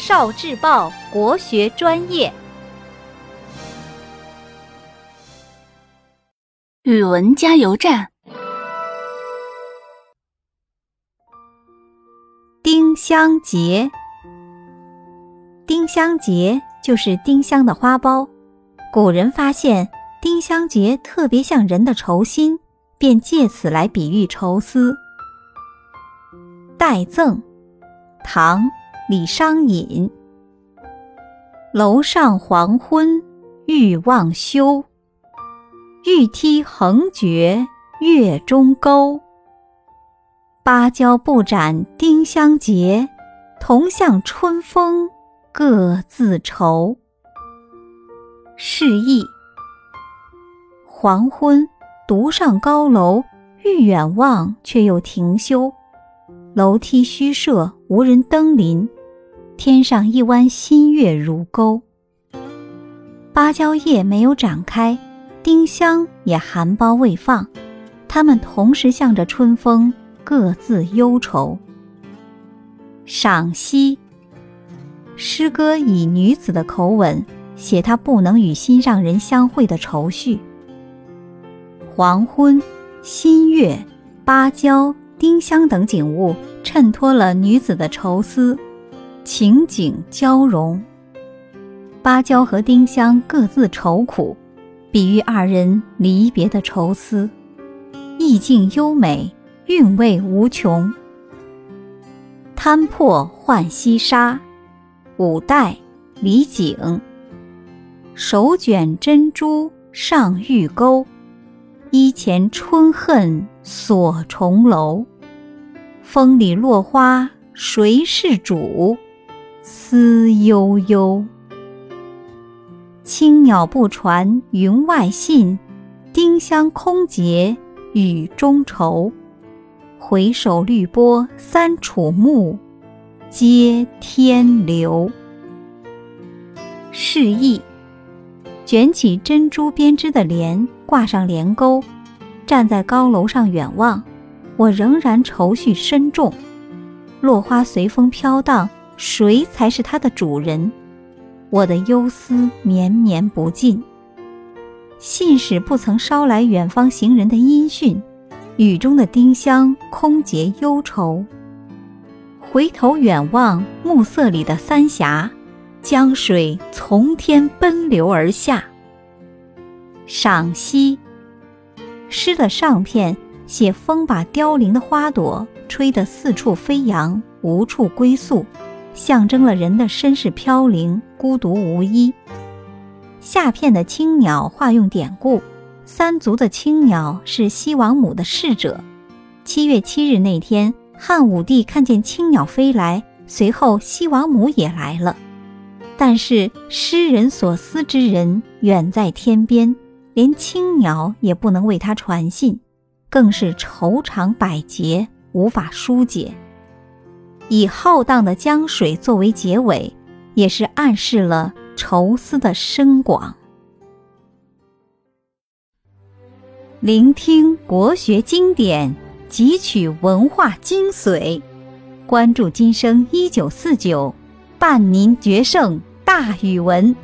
少智报国学专业，语文加油站。丁香结，丁香结就是丁香的花苞。古人发现丁香结特别像人的愁心，便借此来比喻愁思。代赠，唐。李商隐。楼上黄昏欲忘休，玉梯横绝月中钩。芭蕉不展丁香结，同向春风各自愁。示意：黄昏，独上高楼，欲远望，却又停休。楼梯虚设，无人登临。天上一弯新月如钩，芭蕉叶没有展开，丁香也含苞未放，它们同时向着春风，各自忧愁。赏析：诗歌以女子的口吻写她不能与心上人相会的愁绪。黄昏、新月、芭蕉、丁香等景物衬托了女子的愁思。情景交融，芭蕉和丁香各自愁苦，比喻二人离别的愁思，意境优美，韵味无穷。摊破浣溪沙，五代，李璟。手卷珍珠上玉钩，衣前春恨锁重楼。风里落花谁是主？思悠悠，青鸟不传云外信，丁香空结雨中愁。回首绿波三楚暮，接天流。示意：卷起珍珠编织的帘，挂上帘钩，站在高楼上远望，我仍然愁绪深重。落花随风飘荡。谁才是它的主人？我的忧思绵绵不尽。信使不曾捎来远方行人的音讯，雨中的丁香空结忧愁。回头远望暮色里的三峡，江水从天奔流而下。赏析：诗的上片写风把凋零的花朵吹得四处飞扬，无处归宿。象征了人的身世飘零、孤独无依。下片的青鸟化用典故，三足的青鸟是西王母的侍者。七月七日那天，汉武帝看见青鸟飞来，随后西王母也来了。但是诗人所思之人远在天边，连青鸟也不能为他传信，更是愁肠百结，无法疏解。以浩荡的江水作为结尾，也是暗示了愁思的深广。聆听国学经典，汲取文化精髓，关注今生一九四九，伴您决胜大语文。